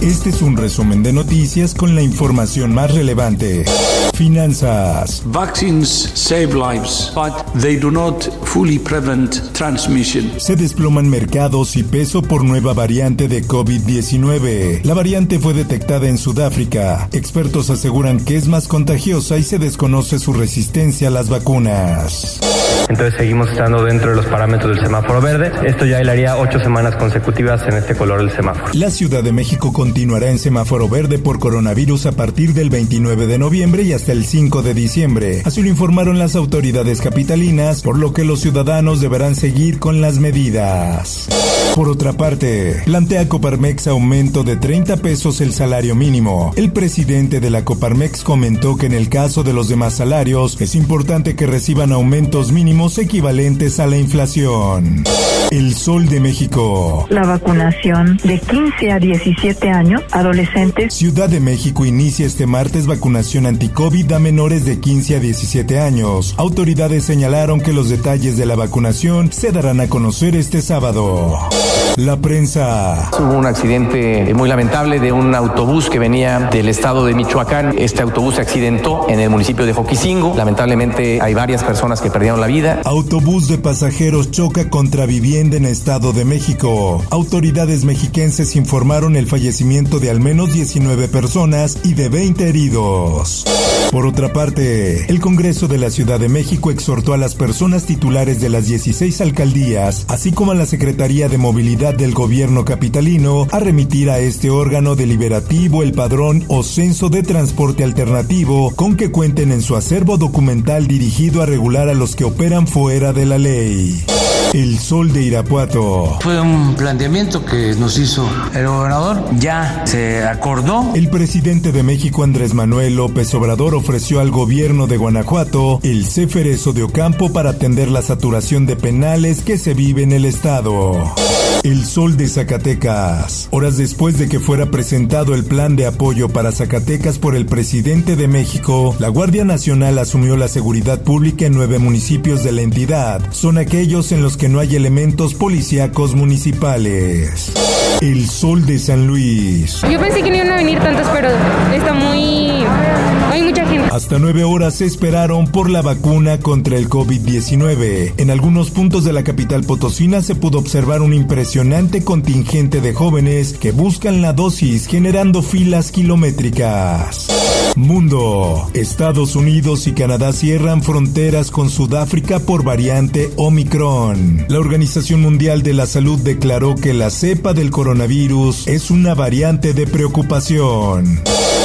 Este es un resumen de noticias con la información más relevante. Finanzas. Vaccines save lives, but they do not fully prevent transmission. Se desploman mercados y peso por nueva variante de COVID-19. La variante fue detectada en Sudáfrica. Expertos aseguran que es más contagiosa y se desconoce su resistencia a las vacunas. Entonces seguimos estando dentro de los parámetros del semáforo verde. Esto ya hilaría ocho semanas consecutivas en este color del semáforo. La Ciudad de México continuará en semáforo verde por coronavirus a partir del 29 de noviembre y hasta el 5 de diciembre. Así lo informaron las autoridades capitalinas, por lo que los ciudadanos deberán seguir con las medidas. Por otra parte, plantea Coparmex aumento de 30 pesos el salario mínimo. El presidente de la Coparmex comentó que en el caso de los demás salarios es importante que reciban aumentos mínimos equivalentes a la inflación. El Sol de México. La vacunación de 15 a 17 años, adolescentes. Ciudad de México inicia este martes vacunación anti-COVID a menores de 15 a 17 años. Autoridades señalaron que los detalles de la vacunación se darán a conocer este sábado. La prensa. Hubo un accidente muy lamentable de un autobús que venía del estado de Michoacán. Este autobús se accidentó en el municipio de Joquisingo. Lamentablemente hay varias personas que perdieron la vida. Autobús de pasajeros choca contra vivienda en Estado de México. Autoridades mexiquenses informaron el fallecimiento de al menos 19 personas y de 20 heridos. Por otra parte, el Congreso de la Ciudad de México exhortó a las personas titulares de las 16 alcaldías, así como a la Secretaría de Movilidad del Gobierno capitalino, a remitir a este órgano deliberativo el padrón o censo de transporte alternativo con que cuenten en su acervo documental dirigido a regular a los que operan fuera de la ley. El Sol de Irapuato. Fue un planteamiento que nos hizo el gobernador. Ya se acordó. El presidente de México, Andrés Manuel López Obrador, ofreció al gobierno de Guanajuato el Ceferezo de Ocampo para atender la saturación de penales que se vive en el estado. El Sol de Zacatecas. Horas después de que fuera presentado el plan de apoyo para Zacatecas por el presidente de México, la Guardia Nacional asumió la seguridad pública en nueve municipios de la entidad. Son aquellos en los que no hay elementos policíacos municipales. El Sol de San Luis. Yo pensé que no iban a venir tantos, pero está muy... Hay mucha. Hasta nueve horas se esperaron por la vacuna contra el COVID-19. En algunos puntos de la capital potosina se pudo observar un impresionante contingente de jóvenes que buscan la dosis generando filas kilométricas. Mundo. Estados Unidos y Canadá cierran fronteras con Sudáfrica por variante Omicron. La Organización Mundial de la Salud declaró que la cepa del coronavirus es una variante de preocupación.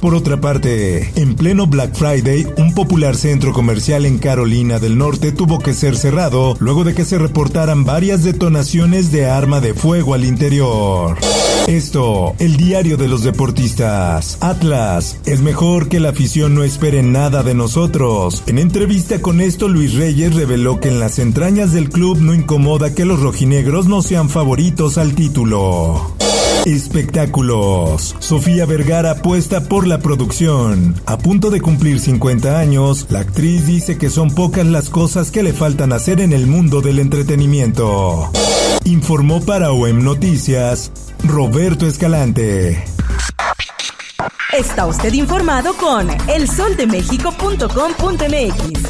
Por otra parte, en pleno Black Friday, un popular centro comercial en Carolina del Norte tuvo que ser cerrado luego de que se reportaran varias detonaciones de arma de fuego al interior. Esto, el diario de los deportistas. Atlas, es mejor que la afición no espere nada de nosotros. En entrevista con esto, Luis Reyes reveló que en las entrañas del club no incomoda que los rojinegros no sean favoritos al título. Espectáculos. Sofía Vergara apuesta por la producción. A punto de cumplir 50 años, la actriz dice que son pocas las cosas que le faltan hacer en el mundo del entretenimiento. Informó para OEM Noticias Roberto Escalante. Está usted informado con elsoldemexico.com.mx.